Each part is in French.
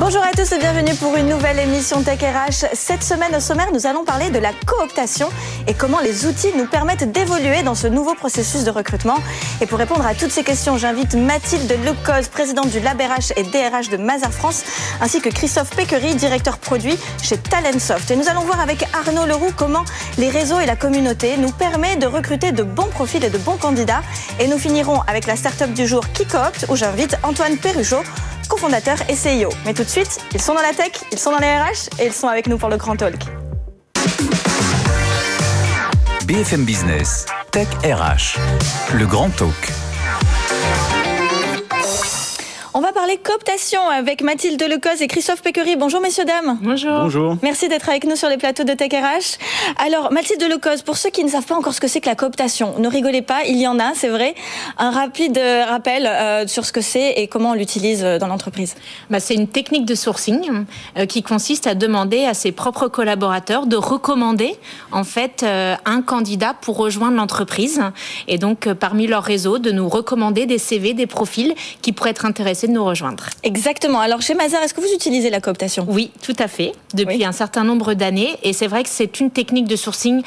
Bonjour à tous et bienvenue pour une nouvelle émission Tech RH. Cette semaine au sommaire, nous allons parler de la cooptation et comment les outils nous permettent d'évoluer dans ce nouveau processus de recrutement. Et pour répondre à toutes ces questions, j'invite Mathilde Lecoz, présidente du Lab RH et DRH de Mazar France, ainsi que Christophe Péquery, directeur produit chez Talentsoft. Et nous allons voir avec Arnaud Leroux comment les réseaux et la communauté nous permettent de recruter de bons profils et de bons candidats. Et nous finirons avec la start-up du jour Kikopt, où j'invite Antoine Perruchot, cofondateur et CEO. Mais tout de suite, ils sont dans la tech, ils sont dans les RH et ils sont avec nous pour le Grand Talk. BFM Business, Tech RH, le Grand Talk. On va parler cooptation avec Mathilde Lecoz et Christophe Péquery. Bonjour messieurs, dames. Bonjour. Bonjour. Merci d'être avec nous sur les plateaux de Tech RH. Alors, Mathilde Lecoz, pour ceux qui ne savent pas encore ce que c'est que la cooptation, ne rigolez pas, il y en a, c'est vrai. Un rapide euh, rappel euh, sur ce que c'est et comment on l'utilise euh, dans l'entreprise. Bah, c'est une technique de sourcing euh, qui consiste à demander à ses propres collaborateurs de recommander en fait euh, un candidat pour rejoindre l'entreprise et donc euh, parmi leur réseau de nous recommander des CV, des profils qui pourraient être intéressés de nous rejoindre. Exactement. Alors, chez Mazar, est-ce que vous utilisez la cooptation? Oui, tout à fait, depuis Oui. un certain nombre d'années. Et c'est vrai que c'est une technique de sourcing,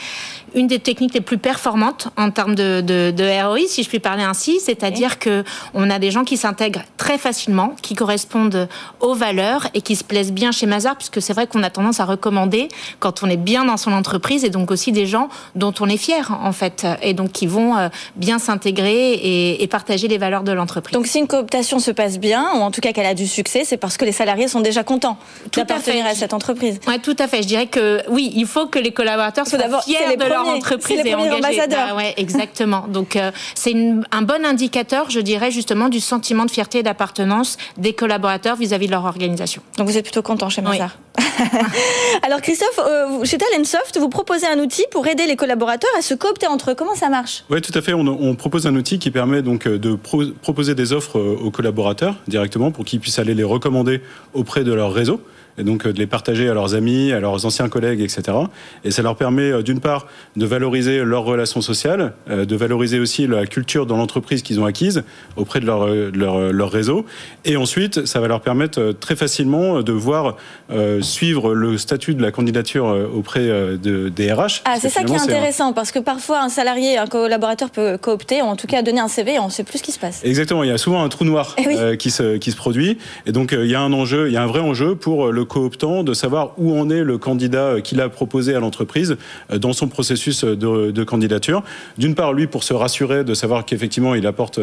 une des techniques les plus performantes en termes de, de, de ROI, si je puis parler ainsi. C'est-à-dire que on a des gens qui s'intègrent très facilement, qui correspondent aux valeurs et qui se plaisent bien chez Mazar, puisque c'est vrai qu'on a tendance à recommander quand on est bien dans son entreprise et donc aussi des gens dont on est fier, en fait, et donc qui vont euh, bien s'intégrer et, et partager les valeurs de l'entreprise. Donc, si une cooptation se passe bien, ou en tout cas qu'elle a du succès, c'est parce que les salariés sont déjà contents à d'appartenir à cette entreprise. Ouais, tout à fait. Je dirais que oui, il faut que les collaborateurs soient fiers les de leur entreprise les et engagés. ambassadeurs. Bah ouais, exactement. Donc euh, c'est un bon indicateur, je dirais justement, du sentiment de fierté et d'appartenance des collaborateurs vis-à-vis de leur organisation. Donc vous êtes plutôt content chez Mazar. Alors Christophe, euh, chez Talentsoft, vous proposez un outil pour aider les collaborateurs à se coopter entre eux. Comment ça marche? Oui, tout à fait. On, propose un outil qui permet donc euh, de pro- proposer des offres euh, aux collaborateurs directement pour qu'ils puissent aller les recommander auprès de leur réseau et donc euh, de les partager à leurs amis, à leurs anciens collègues, etc. Et ça leur permet euh, d'une part de valoriser leurs relations sociales, euh, de valoriser aussi la culture dans l'entreprise qu'ils ont acquise auprès de leur, de leur, leur réseau. Et ensuite, ça va leur permettre très facilement de voir euh, suivre le statut de la candidature auprès de, des RH. Ah, c'est ça qui est un- intéressant parce que parfois un salarié, un collaborateur peut coopter, ou en tout cas donner un CV et on ne sait plus ce qui se passe. Exactement, il y a souvent un trou noir Eh oui. euh, qui, se, qui se produit. Et donc, il y a un enjeu, il y a un vrai enjeu pour le cooptant de savoir où en est le candidat euh, qu'il a proposé à l'entreprise euh, dans son processus euh, de, de candidature. D'une part, lui, pour se rassurer de savoir qu'effectivement, il apporte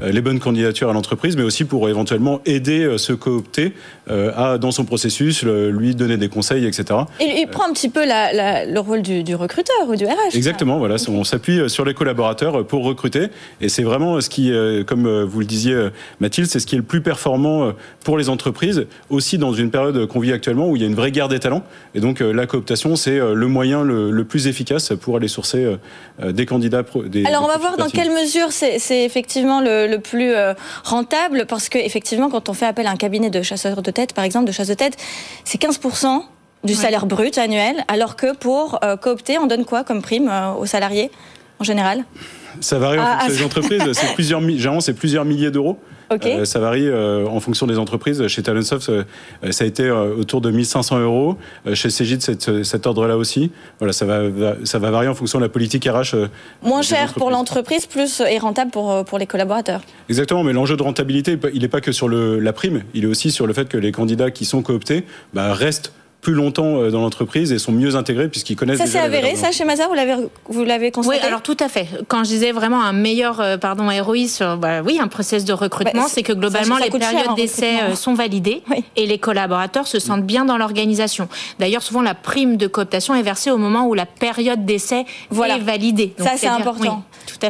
les bonnes candidatures à l'entreprise, mais aussi pour éventuellement aider ce coopté à, dans son processus, lui donner des conseils, etc. Il, il prend un petit peu la- la- le rôle du, du recruteur ou du RH. Exactement, voilà, on s'appuie sur les collaborateurs pour recruter, et c'est vraiment ce qui, comme vous le disiez, Mathilde, c'est ce qui est le plus performant pour les entreprises, aussi dans une période vit actuellement où il y a une vraie guerre des talents, et donc euh, la cooptation, c'est euh, le moyen le, le plus efficace pour aller sourcer euh, des candidats. pro- Des, Alors on va voir dans quelle mesure c'est effectivement le, le plus euh, rentable parce que effectivement quand on fait appel à un cabinet de chasseurs de tête par exemple de chasse de tête c'est 15% du salaire brut annuel alors que pour euh, coopter on donne quoi comme prime euh, aux salariés en général? Ça varie en Ah, fonction ah, des entreprises, c'est plusieurs, généralement, c'est plusieurs milliers d'euros. Euh, ça varie euh, en fonction des entreprises. Chez Talentsoft, euh, ça a été autour de 1500 euros. Chez Cegid, c'est cet ordre-là aussi. Voilà, ça va, va- ça va varier en fonction de la politique RH. Moins cher pour l'entreprise plus et rentable pour, pour les collaborateurs. Exactement, mais l'enjeu de rentabilité, il n'est pas que sur le, la prime, il est aussi sur le fait que les candidats qui sont cooptés bah, restent plus longtemps euh, dans l'entreprise et sont mieux intégrés puisqu'ils connaissent. Ça s'est avéré, ça chez Mazar, vous l'avez vous l'avez constaté Oui, alors tout à fait. Quand je disais vraiment un meilleur euh, pardon ROI sur bah, oui un process de recrutement, bah, c'est que globalement les périodes d'essai euh, sont validées et les collaborateurs se sentent bien dans l'organisation. D'ailleurs, souvent la prime de cooptation est versée au moment où la période d'essai est validée. ça c'est important.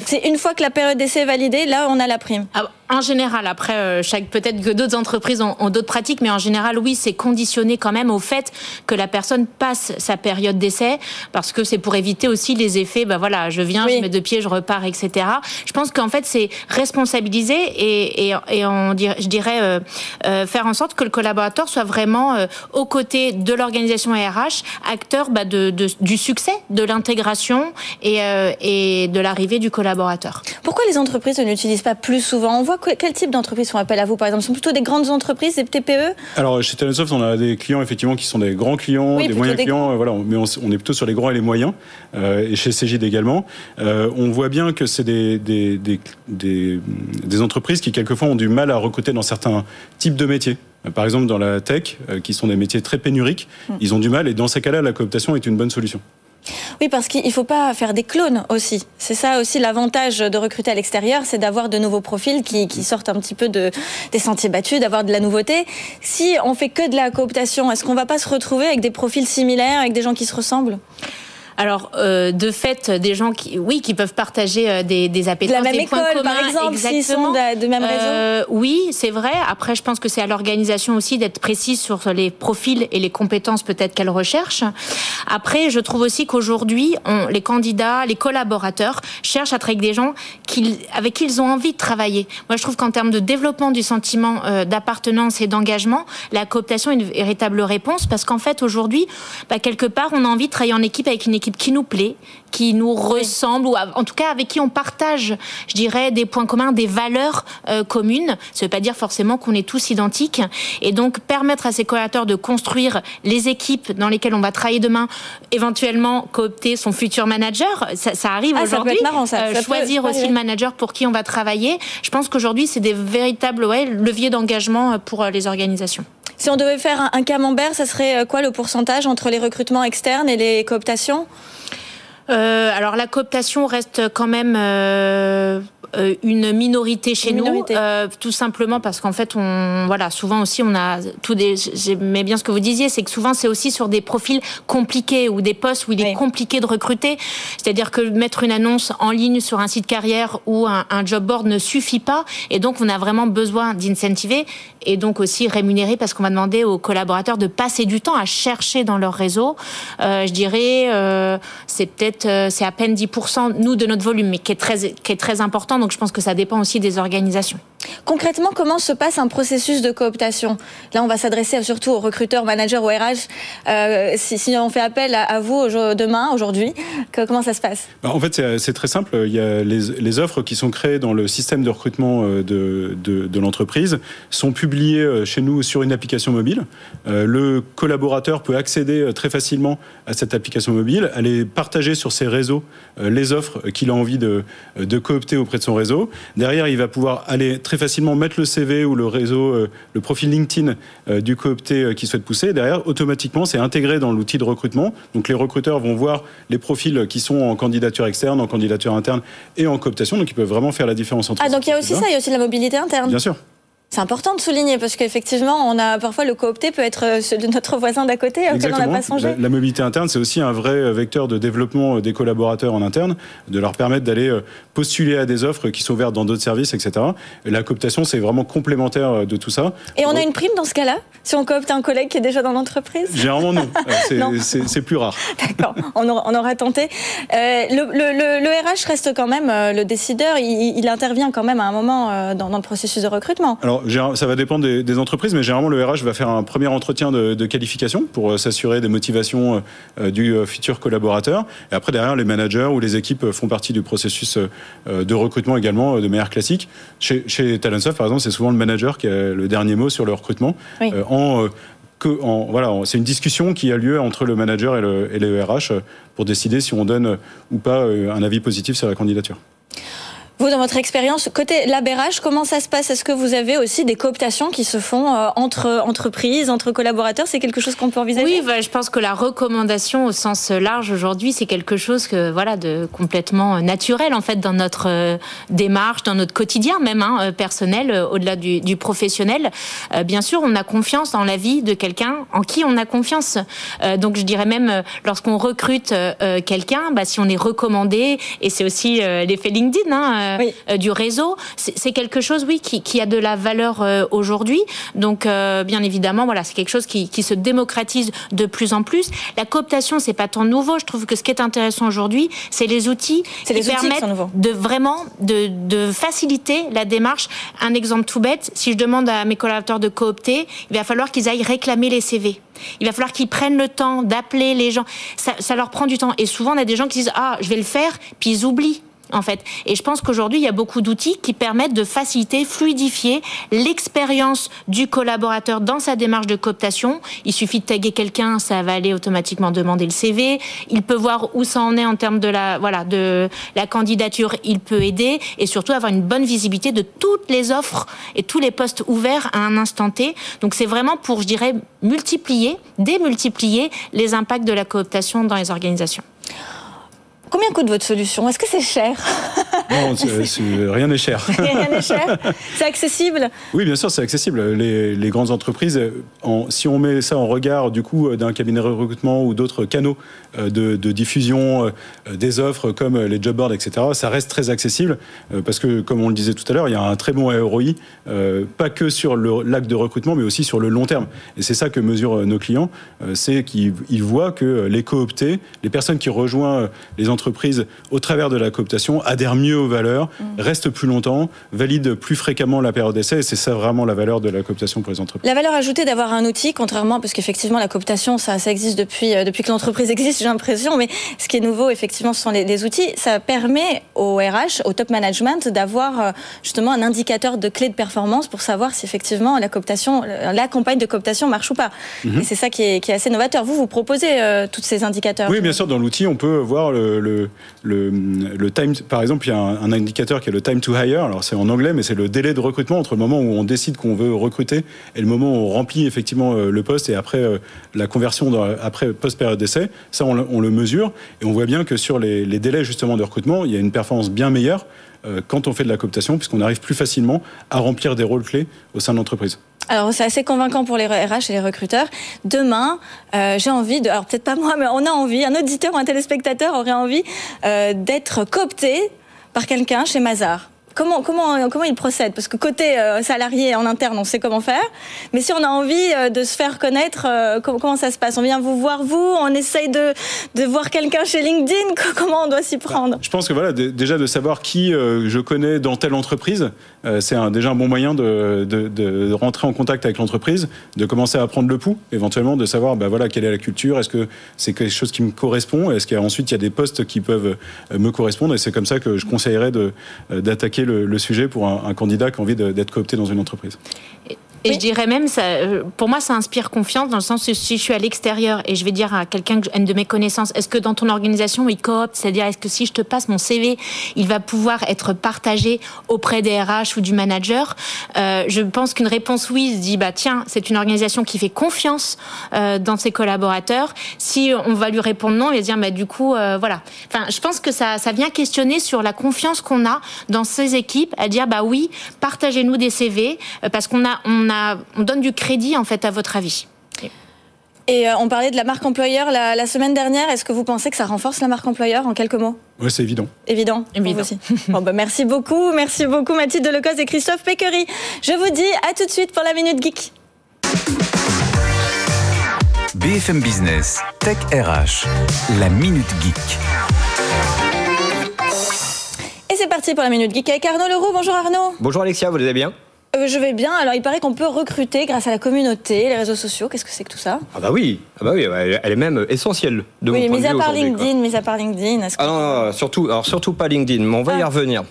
C'est une fois que la période d'essai est validée, là on a la prime. Ah, en général, après, euh, chaque peut-être que d'autres entreprises ont, d'autres pratiques, mais en général, oui, c'est conditionné quand même au fait que la personne passe sa période d'essai, parce que c'est pour éviter aussi les effets. Ben voilà, je viens, je mets deux pieds, je repars, etc. Je pense qu'en fait, c'est responsabiliser et, et, et on dirait, je dirais euh, euh, faire en sorte que le collaborateur soit vraiment aux côtés de l'organisation RH, acteur bah, de, de, du succès, de l'intégration et, et de l'arrivée du collaborateur. Pourquoi les entreprises ne l'utilisent pas plus souvent? On voit quel type d'entreprises font appel à vous, par exemple? Ce sont plutôt des grandes entreprises, des TPE Alors, chez Talentsoft, on a des clients, effectivement, qui sont des grands clients, des moyens clients. Euh, voilà, mais on, est plutôt sur les grands et les moyens. Euh, et chez Cégide également. Euh, on voit bien que c'est des, des, des, des, entreprises qui, quelquefois, ont du mal à recruter dans certains types de métiers. Par exemple, dans la tech, qui sont des métiers très pénuriques, hmm. ils ont du mal. Et dans ces cas-là, la cooptation est une bonne solution. Oui, parce qu'il ne faut pas faire des clones aussi. C'est ça aussi l'avantage de recruter à l'extérieur, c'est d'avoir de nouveaux profils qui, sortent un petit peu de, des sentiers battus, d'avoir de la nouveauté. Si on fait que de la cooptation, est-ce qu'on ne va pas se retrouver avec des profils similaires, avec des gens qui se ressemblent? Alors, euh, de fait, des gens qui, oui, qui peuvent partager euh, des, des appétences, la même des école, points communs, par exemple, s'ils sont de, même réseau. Euh, oui, c'est vrai. Après, je pense que c'est à l'organisation aussi d'être précise sur les profils et les compétences peut-être qu'elle recherche. Après, je trouve aussi qu'aujourd'hui, les candidats, les collaborateurs cherchent à travailler avec des gens qui, avec qui ils ont envie de travailler. Moi, je trouve qu'en termes de développement du sentiment euh, d'appartenance et d'engagement, la cooptation est une véritable réponse parce qu'en fait, aujourd'hui, bah, quelque part, on a envie de travailler en équipe avec une équipe qui nous plaît, qui nous ressemble, ou en tout cas avec qui on partage, je dirais, des points communs, des valeurs euh, communes. Ça ne veut pas dire forcément qu'on est tous identiques. Et donc, permettre à ces collaborateurs de construire les équipes dans lesquelles on va travailler demain, éventuellement coopter son futur manager, ça, arrive ah, aujourd'hui. Euh, choisir aussi le manager pour qui on va travailler. Je pense qu'aujourd'hui, c'est des véritables ouais, leviers d'engagement pour euh, les organisations. Si on devait faire un, camembert, ça serait euh, quoi le pourcentage entre les recrutements externes et les cooptations? Euh, alors la cooptation reste quand même euh, euh, une minorité chez nous, euh, tout simplement parce qu'en fait, on, voilà, souvent aussi, on a tout des. J'aimais bien ce que vous disiez, c'est que souvent, c'est aussi sur des profils compliqués ou des postes où il est compliqué de recruter. C'est-à-dire que mettre une annonce en ligne sur un site carrière ou un, un job board ne suffit pas, et donc on a vraiment besoin d'incentiver et donc aussi rémunérer parce qu'on va demander aux collaborateurs de passer du temps à chercher dans leur réseau. Euh, je dirais, euh, c'est peut-être, euh, c'est à peine 10% nous de notre volume, mais qui est très, qui est très important. Donc je pense que ça dépend aussi des organisations. Concrètement, comment se passe un processus de cooptation? Là, on va s'adresser surtout aux recruteurs, managers ou RH. Euh, si, on fait appel à, vous demain, aujourd'hui, comment ça se passe? Bah, En fait, c'est très simple. Il y a les, offres qui sont créées dans le système de recrutement euh, de, de, l'entreprise sont publiées chez nous sur une application mobile. le collaborateur peut accéder très facilement à cette application mobile, aller partager sur ses réseaux les offres qu'il a envie de, de coopter auprès de son réseau. Derrière, il va pouvoir aller très facilement mettre le CV ou le réseau, euh, le profil LinkedIn euh, du coopté euh, qui souhaite pousser. Derrière, automatiquement, c'est intégré dans l'outil de recrutement. Donc les recruteurs vont voir les profils qui sont en candidature externe, en candidature interne et en cooptation. Donc ils peuvent vraiment faire la différence entre. Ah donc il y a aussi ça, il y a aussi la mobilité interne. Bien sûr. C'est important de souligner parce qu'effectivement, on a parfois le coopté peut être euh, de notre voisin d'à côté auquel on n'a pas songé. La, mobilité interne, c'est aussi un vrai euh, vecteur de développement euh, des collaborateurs en interne, de leur permettre d'aller postuler à des offres qui sont ouvertes dans d'autres services, etc. Et la cooptation, c'est vraiment complémentaire de tout ça. Et on a une prime dans ce cas-là si on coopte un collègue qui est déjà dans l'entreprise? Généralement non, c'est plus rare. D'accord, on, aura, tenté. le, RH reste quand même le décideur, il, intervient quand même à un moment dans, dans le processus de recrutement. Alors ça va dépendre des, entreprises, mais généralement le RH va faire un premier entretien de, qualification pour euh, s'assurer des motivations euh, du euh, futur collaborateur. Et après, derrière, les managers ou les équipes font partie du processus de recrutement également de manière classique. Chez, chez Talentsoft, par exemple, c'est souvent le manager qui a le dernier mot sur le recrutement. en voilà, c'est une discussion qui a lieu entre le manager et le, et le RH pour décider si on donne ou pas un avis positif sur la candidature. Vous, dans votre expérience, côté labérage, comment ça se passe? Est-ce que vous avez aussi des cooptations qui se font euh, entre entreprises, entre collaborateurs? C'est quelque chose qu'on peut envisager? Oui, bah, je pense que la recommandation au sens large aujourd'hui, c'est quelque chose que voilà de complètement naturel en fait dans notre euh, démarche, dans notre quotidien même hein, euh, personnel, au-delà du, du, professionnel. bien sûr, on a confiance dans la vie de quelqu'un en qui on a confiance. donc, je dirais même lorsqu'on recrute quelqu'un, bah, si on est recommandé, et c'est aussi l'effet LinkedIn. Hein, euh, euh, du réseau. C'est quelque chose, oui, qui, a de la valeur euh, aujourd'hui. Donc, bien évidemment, voilà, c'est quelque chose qui, se démocratise de plus en plus. La cooptation, c'est pas tant nouveau. Je trouve que ce qui est intéressant aujourd'hui, c'est les outils qui les permettent de vraiment de, faciliter la démarche. Un exemple tout bête, si je demande à mes collaborateurs de coopter, il va falloir qu'ils aillent réclamer les CV. Il va falloir qu'ils prennent le temps d'appeler les gens. Ça, ça, leur prend du temps. Et souvent, on a des gens qui disent Ah, je vais le faire, puis ils oublient en fait. Et je pense qu'aujourd'hui, il y a beaucoup d'outils qui permettent de faciliter, fluidifier l'expérience du collaborateur dans sa démarche de cooptation. Il suffit de taguer quelqu'un, ça va aller automatiquement demander le CV. Il peut voir où ça en est en termes de la, voilà, de la candidature. Il peut aider et surtout avoir une bonne visibilité de toutes les offres et tous les postes ouverts à un instant T. Donc c'est vraiment pour, je dirais, multiplier, démultiplier les impacts de la cooptation dans les organisations. Combien coûte votre solution? Est-ce que c'est cher? Non, rien n'est cher. rien n'est cher? C'est accessible? Oui, bien sûr, c'est accessible. Les, grandes entreprises, si on met ça en regard du coup d'un cabinet de recrutement ou d'autres canaux euh, de, diffusion euh, des offres comme les job boards, etc., ça reste très accessible euh, parce que, comme on le disait tout à l'heure, il y a un très bon ROI, pas que sur l'acte de recrutement, mais aussi sur le long terme. Et c'est ça que mesurent nos clients, c'est qu'ils voient que les cooptés, les personnes qui rejoignent les entreprises, entreprises, au travers de la cooptation, adhèrent mieux aux valeurs, mm. restent plus longtemps, valident plus fréquemment la période d'essai. Et c'est ça vraiment la valeur de la cooptation pour les entreprises. La valeur ajoutée d'avoir un outil, contrairement, parce qu'effectivement, la cooptation, ça, ça existe depuis, euh, depuis que l'entreprise existe, j'ai l'impression. Mais ce qui est nouveau, effectivement, ce sont les, outils. Ça permet au RH, au top management, d'avoir euh, justement un indicateur de clé de performance pour savoir si effectivement la cooptation, la campagne de cooptation marche ou pas. Mm-hmm. Et c'est ça qui est, qui est, assez novateur. Vous, vous proposez euh, tous ces indicateurs? Oui, bien sûr. Dans l'outil, on peut voir le le, time, par exemple, il y a un, indicateur qui est le time to hire. Alors c'est en anglais, mais c'est le délai de recrutement entre le moment où on décide qu'on veut recruter et le moment où on remplit effectivement euh, le poste et après euh, la conversion après post-période d'essai. Ça, on, le mesure et on voit bien que sur les, les, délais justement de recrutement, il y a une performance bien meilleure euh, quand on fait de la cooptation, puisqu'on arrive plus facilement à remplir des rôles clés au sein de l'entreprise. Alors c'est assez convaincant pour les RH et les recruteurs. Demain, euh, j'ai envie de, alors peut-être pas moi, mais on a envie, un auditeur ou un téléspectateur aurait envie euh, d'être coopté par quelqu'un chez Mazar. Comment, comment, comment il procède? Parce que côté euh, salarié en interne, on sait comment faire. Mais si on a envie euh, de se faire connaître, euh, comment, ça se passe? On vient vous voir, vous On essaye de, de voir quelqu'un chez LinkedIn? Comment on doit s'y prendre? Je pense que voilà, déjà de savoir qui je connais dans telle entreprise, c'est déjà un bon moyen de, rentrer en contact avec l'entreprise, de commencer à prendre le pouls, éventuellement, de savoir bah, voilà, quelle est la culture, est-ce que c'est quelque chose qui me correspond, est-ce qu'ensuite il y a des postes qui peuvent me correspondre, et c'est comme ça que je conseillerais d'attaquer le, sujet pour un, un candidat qui a envie d'être coopté dans une entreprise. Et je dirais même, ça, euh, pour moi, ça inspire confiance dans le sens où si je suis à l'extérieur et je vais dire à quelqu'un de mes connaissances, est-ce que dans ton organisation, il coopte? C'est-à-dire, est-ce que si je te passe mon CV, il va pouvoir être partagé auprès des RH ou du manager? Euh, Je pense qu'une réponse oui se dit, bah tiens, c'est une organisation qui fait confiance euh, dans ses collaborateurs. Si on va lui répondre non, il va dire, bah du coup, euh, voilà. Enfin, je pense que ça, ça vient questionner sur la confiance qu'on a dans ces équipes, à dire, bah oui, partagez-nous des CV, parce qu'on a, on a on donne du crédit en fait à votre avis. Et euh, on parlait de la marque employeur la, semaine dernière. Est-ce que vous pensez que ça renforce la marque employeur en quelques mots? Oui, c'est évident. Évident. Évident. Aussi. bon, bah, merci beaucoup. Merci beaucoup Mathilde Delecos et Christophe Péquery. Je vous dis à tout de suite pour la Minute Geek. BFM Business, Tech RH, la Minute Geek. Et c'est parti pour la Minute Geek avec Arnaud Leroux. Bonjour Arnaud. Bonjour Alexia, vous allez bien? Euh, je vais bien. Alors, il paraît qu'on peut recruter grâce à la communauté, les réseaux sociaux. Qu'est-ce que c'est que tout ça? Ah bah oui, ah bah oui, elle est même essentielle de oui, mon point à part LinkedIn, mis à part LinkedIn. Ah non, surtout, alors surtout pas LinkedIn. Mais on va y ah. revenir.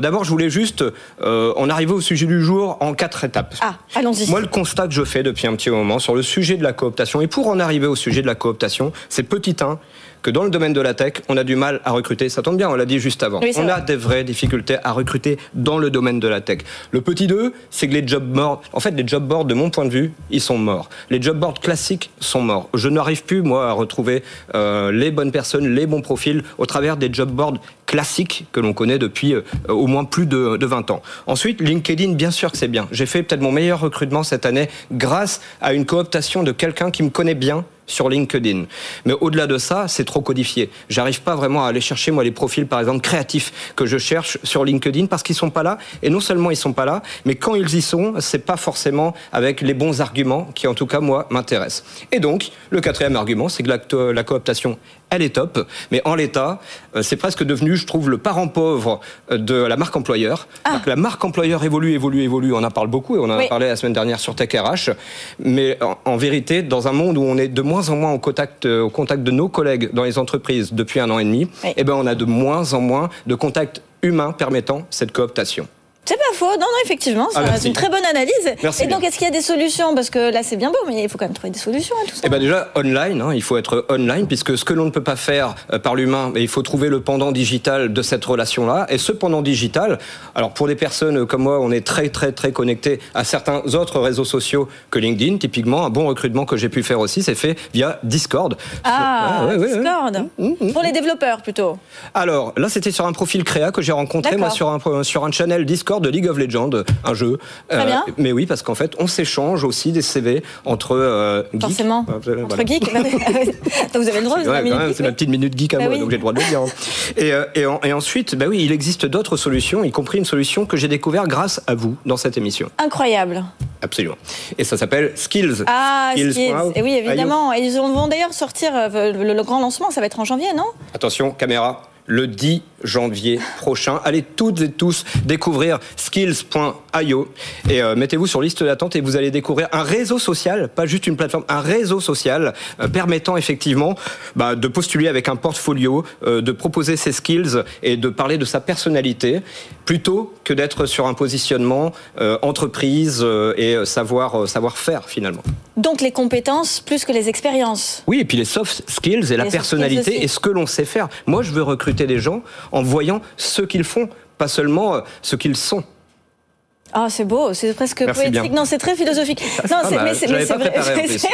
D'abord, je voulais juste, euh, on arrivait au sujet du jour en quatre étapes. Ah, allons-y. Moi, le constat que je fais depuis un petit moment sur le sujet de la cooptation, et pour en arriver au sujet de la cooptation, c'est petit 1, que dans le domaine de la tech, on a du mal à recruter. Ça tombe bien, on l'a dit juste avant. Oui, on a des vraies difficultés à recruter dans le domaine de la tech. Le petit 2, c'est que les job boards, en fait, les job boards, de mon point de vue, ils sont morts. Les job boards classiques sont morts. Je n'arrive plus, moi, à retrouver euh, les bonnes personnes, les bons profils au travers des job boards classiques que l'on connaît depuis euh, au moins plus de, de 20 ans. Ensuite, LinkedIn, bien sûr que c'est bien. J'ai fait peut-être mon meilleur recrutement cette année grâce à une cooptation de quelqu'un qui me connaît bien sur LinkedIn. Mais au-delà de ça, c'est trop codifié. J'arrive pas vraiment à aller chercher moi les profils par exemple créatifs que je cherche sur LinkedIn parce qu'ils sont pas là et non seulement ils sont pas là, mais quand ils y sont, c'est pas forcément avec les bons arguments qui en tout cas moi m'intéressent. Et donc, le quatrième argument, c'est que la, la cooptation elle est top, mais en l'état, euh, c'est presque devenu, je trouve, le parent pauvre euh, de la marque employeur. Donc, La marque employeur évolue, évolue, évolue. On en parle beaucoup et on en Oui. a parlé la semaine dernière sur Tech RH. Mais en, en vérité, dans un monde où on est de moins en moins au contact, euh, au contact de nos collègues dans les entreprises depuis un an et demi, Oui. eh ben, on a de moins en moins de contacts humains permettant cette cooptation. C'est pas faux, non, non, effectivement, Ah, c'est merci. une très bonne analyse. Merci et donc, est-ce qu'il y a des solutions? Parce que là, c'est bien beau, mais il faut quand même trouver des solutions à tout ça. Eh ben déjà online, hein, il faut être online puisque ce que l'on ne peut pas faire euh, par l'humain, il faut trouver le pendant digital de cette relation-là. Et ce pendant digital, alors pour des personnes comme moi, on est très très très connecté à certains autres réseaux sociaux que LinkedIn. Typiquement, un bon recrutement que j'ai pu faire aussi, c'est fait via Discord. ah, Ouais, ouais, ouais. Discord. Pour les développeurs, plutôt. Alors là, c'était sur un profil créa que j'ai rencontré moi sur un sur un channel Discord de League of Legends, un jeu. Euh, Très bien. Mais oui, parce qu'en fait, on s'échange aussi des CV entre euh, geeks. Forcément. Euh, voilà. Entre geeks. Donc, vous avez le droit, Ouais, c'est ma petite minute geek à Bah moi, oui. donc j'ai le droit de le dire. Et, euh, et, en- et ensuite, bah oui, il existe d'autres solutions, y compris une solution que j'ai découverte grâce à vous dans cette émission. Incroyable. Absolument. Et ça s'appelle Skills. Ah, Skills. Skills. Wow. Et oui, évidemment. Et ils vont d'ailleurs sortir euh, le, le grand lancement, ça va être en janvier, non? Attention, caméra. Le 10 janvier prochain. Allez toutes et tous découvrir skills.io et euh, mettez-vous sur liste d'attente et vous allez découvrir un réseau social, pas juste une plateforme, un réseau social euh, permettant effectivement bah, de postuler avec un portfolio, euh, de proposer ses skills et de parler de sa personnalité plutôt que d'être sur un positionnement entreprise et savoir savoir faire finalement. Donc les compétences plus que les expériences. Oui, et puis les soft skills et la Les personnalité et ce que l'on sait faire. Moi, je veux recruter des gens en voyant ce qu'ils font, pas seulement euh, ce qu'ils sont. Ah, c'est beau, c'est presque Merci poétique. bien. Non, c'est très philosophique. en plus.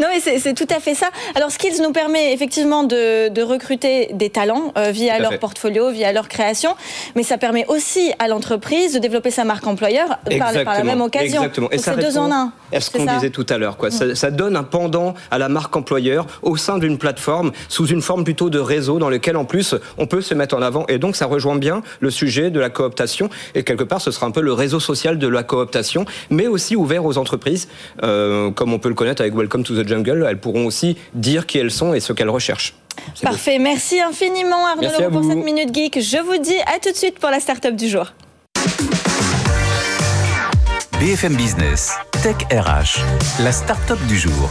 non, mais c'est tout à fait ça. Alors, Skills nous permet effectivement de, de recruter des talents euh, via Tout leur portfolio, via leur création, mais ça permet aussi à l'entreprise de développer sa marque employeur par, par la même occasion. Exactement. Donc, c'est deux en un. à ce qu'on ça Mm. disait tout à l'heure. Quoi. Ça, ça donne un pendant à la marque employeur au sein d'une plateforme, sous une forme plutôt de réseau dans lequel en plus on peut se mettre en avant. Et donc ça rejoint bien le sujet de la cooptation. Et quelque part, ce sera un peu le réseau social de la cooptation, mais aussi ouvert aux entreprises, euh, comme on peut le connaître avec Welcome to the Jungle. Elles pourront aussi dire qui elles sont et ce qu'elles recherchent. Beau. Parfait. Merci infiniment, Arnaud Merci Leroux, pour cette Minute Geek. Je vous dis à tout de suite pour la start-up du jour. BFM Business, Tech RH, la start-up du jour.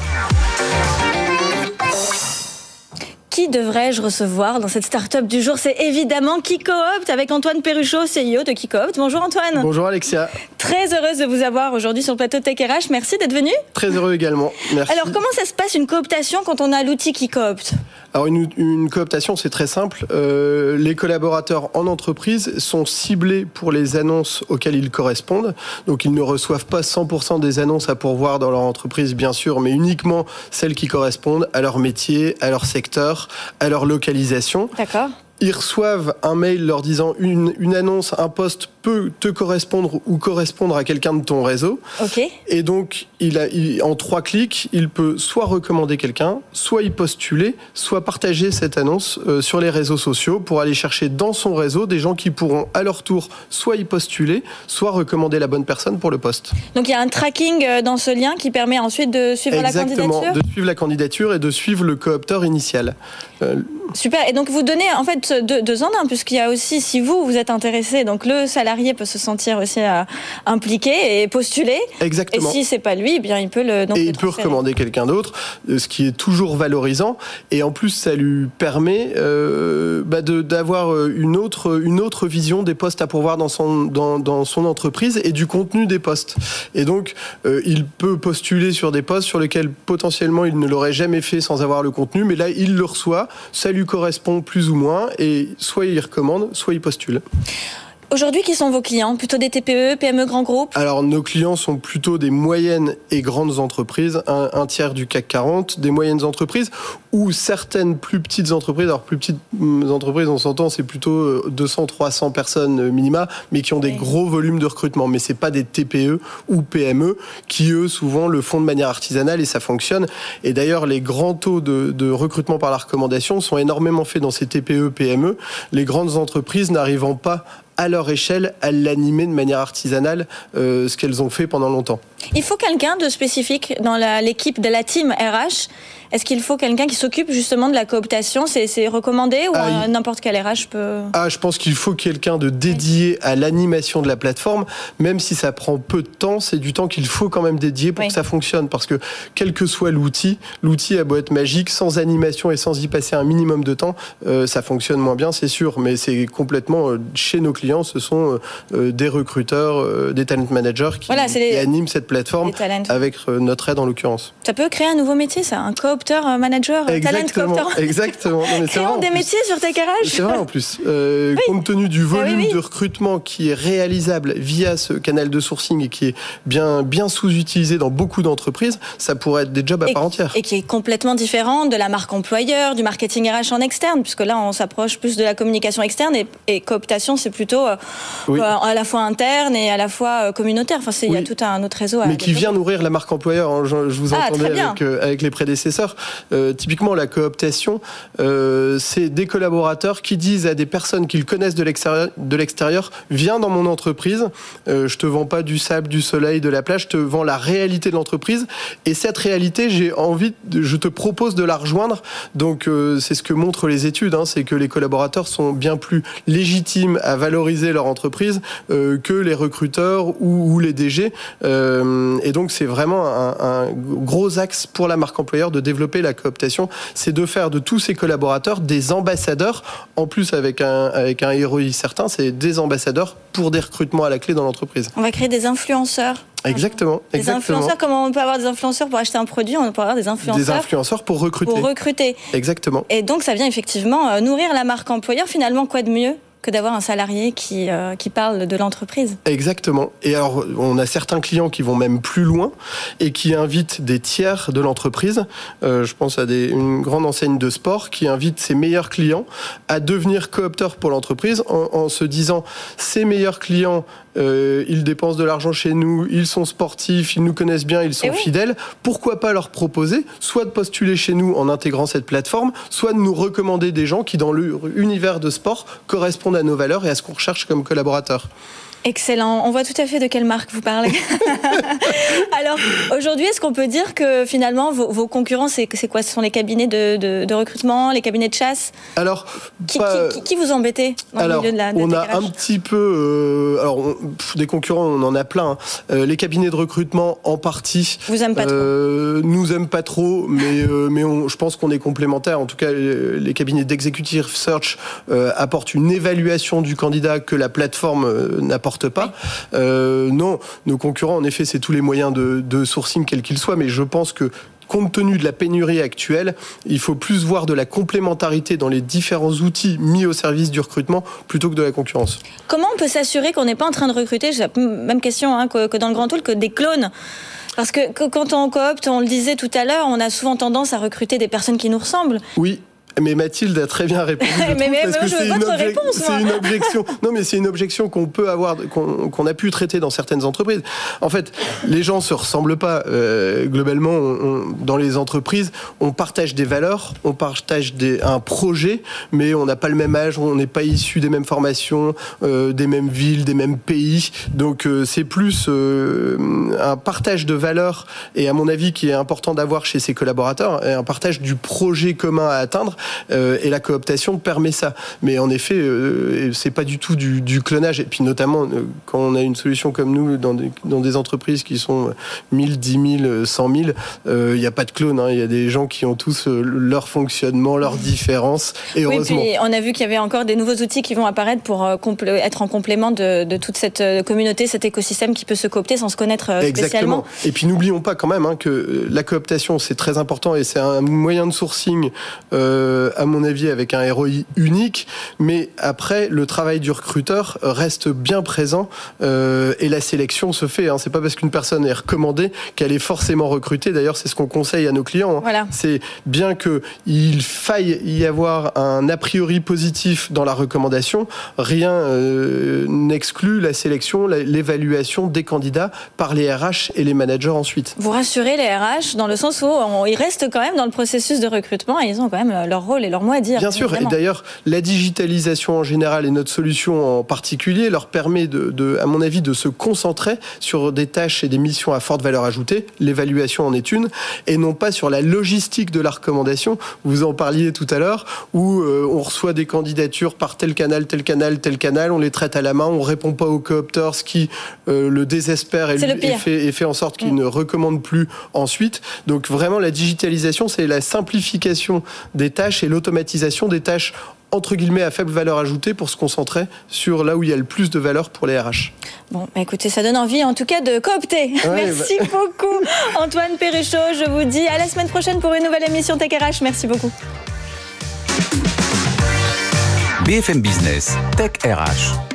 Qui devrais-je recevoir dans cette start-up du jour? C'est évidemment KiCoopt avec Antoine Perruchot, CEO de KiCoopt. Bonjour Antoine. Bonjour Alexia, Très heureuse de vous avoir aujourd'hui sur le plateau Tech RH. Merci d'être venu. très heureux également. Merci. Alors, comment ça se passe une cooptation quand on a l'outil KiCoopt Alors une, une cooptation, c'est très simple. Euh, les collaborateurs en entreprise sont ciblés pour les annonces auxquelles ils correspondent. Donc ils ne reçoivent pas 100% des annonces à pourvoir dans leur entreprise, bien sûr, mais uniquement celles qui correspondent à leur métier, à leur secteur, à leur localisation. D'accord. Ils reçoivent un mail leur disant une, une annonce, un poste peut te correspondre ou correspondre à quelqu'un de ton réseau. Et donc, il a, il- en trois clics, il peut soit recommander quelqu'un, soit y postuler, soit partager cette annonce euh, sur les réseaux sociaux pour aller chercher dans son réseau des gens qui pourront à leur tour soit y postuler, soit recommander la bonne personne pour le poste. Donc, il y a un tracking euh, dans ce lien qui permet ensuite de suivre la Exactement, candidature de suivre la candidature et de suivre le coopteur initial. Euh, Super. Et donc, vous donnez en fait deux, deux en un, puisqu'il y a aussi, si vous, vous êtes intéressé, donc le salarié salarié peut se sentir aussi euh, impliqué et postuler. Exactement. Et si c'est pas lui, eh bien il peut le. Donc, et le il peut recommander quelqu'un d'autre, euh, ce qui est toujours valorisant. Et en plus, ça lui permet euh, bah, d'avoir une autre, une autre vision des postes à pourvoir dans son, dans, dans son entreprise et du contenu des postes. Et donc, euh, il peut postuler sur des postes sur lesquels potentiellement il ne l'aurait jamais fait sans avoir le contenu, mais là, il le reçoit, ça lui correspond plus ou moins, et soit il recommande, soit il postule. Aujourd'hui, qui sont vos clients? Plutôt des TPE, PME, grands groupes Alors, nos clients sont plutôt des moyennes et grandes entreprises, un, un tiers du CAC 40, des moyennes entreprises ou certaines plus petites entreprises. Alors, plus petites hum, entreprises, on s'entend, c'est plutôt euh, 200, 300 personnes euh, minima, mais qui ont des gros volumes de recrutement. Mais c'est pas des TPE ou PME qui, eux, souvent le font de manière artisanale et ça fonctionne. Et d'ailleurs, les grands taux de, de recrutement par la recommandation sont énormément faits dans ces TPE, PME. Les grandes entreprises n'arrivant pas à leur échelle à l'animer de manière artisanale, euh, ce qu'elles ont fait pendant longtemps. Il faut quelqu'un de spécifique dans l'équipe de la team RH. Est-ce qu'il faut quelqu'un qui s'occupe justement de la cooptation? C'est recommandé ou Ah, n'importe quel RH peut? Ah, je pense qu'il faut quelqu'un de dédié à l'animation de la plateforme, même si ça prend peu de temps, c'est du temps qu'il faut quand même dédier pour Oui. que ça fonctionne, parce que quel que soit l'outil, l'outil a beau être magique, sans animation et sans y passer un minimum de temps, euh, ça fonctionne moins bien, c'est sûr, mais c'est complètement euh, chez nos clients, ce sont euh, des recruteurs, des talent managers qui, Voilà, c'est qui les- animent cette plateforme avec euh, notre aide en l'occurrence. Ça peut créer un nouveau métier, ça, un coopteur manager, euh, talent Exactement, coopteur. exactement. Non, Créons des plus. métiers sur Tech RH. C'est vrai en plus. Euh, Compte tenu du Ah oui, volume oui. de recrutement qui est réalisable via ce canal de sourcing et qui est bien, bien sous-utilisé dans beaucoup d'entreprises, ça pourrait être des jobs à Et- part entière. Et qui est complètement différent de la marque employeur, du marketing RH en externe, puisque là, on s'approche plus de la communication externe et, et cooptation, c'est plutôt euh, à la fois interne et à la fois communautaire. Enfin, il y a tout un autre réseau mais qui vient nourrir la marque employeur. hein. Je, je vous Ah, entendais avec, euh, avec les prédécesseurs. Euh, typiquement, la cooptation, euh, c'est des collaborateurs qui disent à des personnes qu'ils connaissent de l'extérieur, de l'extérieur, viens dans mon entreprise. Euh, je te vends pas du sable, du soleil, de la plage. Je te vends la réalité de l'entreprise. Et cette réalité, j'ai envie, de- je te propose de la rejoindre. Donc, euh, c'est ce que montrent les études. hein, c'est que les collaborateurs sont bien plus légitimes à valoriser leur entreprise euh, que les recruteurs ou, ou les DG. Euh, et donc, c'est vraiment un, un gros axe pour la marque employeur de développer la cooptation. C'est de faire de tous ces collaborateurs des ambassadeurs, en plus avec un, avec un ROI certain, c'est des ambassadeurs pour des recrutements à la clé dans l'entreprise. On va créer des influenceurs. Exactement, Des exactement. influenceurs, comment on peut avoir des influenceurs pour acheter un produit? On peut avoir des influenceurs Des influenceurs pour recruter. pour recruter. Exactement. Et donc, ça vient effectivement euh, nourrir la marque employeur. Finalement, quoi de mieux que d'avoir un salarié qui, euh, qui parle de l'entreprise Exactement. Et alors, on a certains clients qui vont même plus loin et qui invitent des tiers de l'entreprise. Euh, je pense à une grande enseigne de sport qui invite ses meilleurs clients à devenir coopteurs pour l'entreprise en, en se disant ces meilleurs clients, euh, ils dépensent de l'argent chez nous, ils sont sportifs, ils nous connaissent bien, ils sont Eh oui. fidèles. Pourquoi pas leur proposer soit de postuler chez nous en intégrant cette plateforme, soit de nous recommander des gens qui, dans l'univers de sport, correspondent à nos valeurs et à ce qu'on recherche comme collaborateurs. Excellent. On voit tout à fait de quelle marque vous parlez. Alors, aujourd'hui, est-ce qu'on peut dire que finalement, vos, vos concurrents, c'est quoi? Ce sont les cabinets de, de- de recrutement, les cabinets de chasse? Alors, qui, pas- qui- qui- qui vous embêtez dans alors, le milieu de la de on a un petit peu, euh, alors on- pff, des concurrents, on en a plein. hein. Euh, les cabinets de recrutement, en partie, Vous aimez pas trop? Euh, nous aiment pas trop, mais mais on- je pense qu'on est complémentaires. En tout cas, les cabinets d'executive search apportent une évaluation du candidat que la plateforme euh, pas. Euh, non, nos concurrents, en effet, c'est tous les moyens de, de sourcing, quels qu'ils soient, mais je pense que compte tenu de la pénurie actuelle, il faut plus voir de la complémentarité dans les différents outils mis au service du recrutement plutôt que de la concurrence. Comment on peut s'assurer qu'on n'est pas en train de recruter, même question hein, que, que dans le Grand Tool, que des clones? Parce que, que quand on coopte, on le disait tout à l'heure, on a souvent tendance à recruter des personnes qui nous ressemblent. Oui. Mais Mathilde a très bien répondu. je Mais- mais- parce mais que c'est une, réponse, moi. c'est une objection. Non, mais c'est une objection qu'on peut avoir, qu'on a pu traiter dans certaines entreprises. En fait, les gens se ressemblent pas. Euh, globalement, on- on- dans les entreprises, on partage des valeurs, on partage des, un projet, mais on n'a pas le même âge, on n'est pas issu des mêmes formations, euh, des mêmes villes, des mêmes pays. Donc, euh, c'est plus un partage de valeurs et, à mon avis, qui est important d'avoir chez ses collaborateurs, et un partage du projet commun à atteindre et la cooptation permet ça. Mais en effet, c'est pas du tout du, clonage. Et puis notamment quand on a une solution comme nous dans des, dans des entreprises qui sont 1000, 10 000, 100 000, il n'y a pas de clone. Hein. Il y a des gens qui ont tous leur fonctionnement, leurs différences. Et heureusement. Oui, puis on a vu qu'il y avait encore des nouveaux outils qui vont apparaître pour être en complément de, de toute cette communauté, cet écosystème qui peut se coopter sans se connaître Exactement. Et puis n'oublions pas quand même hein, que la cooptation, c'est très important et c'est un moyen de sourcing, euh, à mon avis, avec un ROI unique. Mais après, le travail du recruteur reste bien présent euh, et la sélection se fait. Hein. C'est pas parce qu'une personne est recommandée qu'elle est forcément recrutée. D'ailleurs, c'est ce qu'on conseille à nos clients. Hein. Voilà. C'est bien qu'il faille y avoir un a priori positif dans la recommandation. Rien euh, n'exclut la sélection, l'évaluation des candidats par les RH et les managers ensuite. Vous rassurez les RH dans le sens où ils restent quand même dans le processus de recrutement et ils ont quand même leur rôle et leur mot à dire. Bien sûr, et d'ailleurs, la digitalisation en général et notre solution en particulier leur permet, de, à mon avis, de se concentrer sur des tâches et des missions à forte valeur ajoutée. L'évaluation en est une, et non pas sur la logistique de la recommandation. Vous en parliez tout à l'heure, où euh, on reçoit des candidatures par tel canal, tel canal, tel canal, on les traite à la main, on répond pas aux coopters, ce qui euh, le désespère et, et, fait, et fait en sorte qu'il mm. ne recommande plus ensuite. Donc vraiment, la digitalisation, c'est la simplification des tâches et l'automatisation des tâches entre guillemets à faible valeur ajoutée pour se concentrer sur là où il y a le plus de valeur pour les RH. Bon, bah, écoutez, ça donne envie en tout cas de coopter. Merci bah. beaucoup Antoine Perrichot. Je vous dis à la semaine prochaine pour une nouvelle émission Tech RH. Merci beaucoup. BFM Business, Tech RH.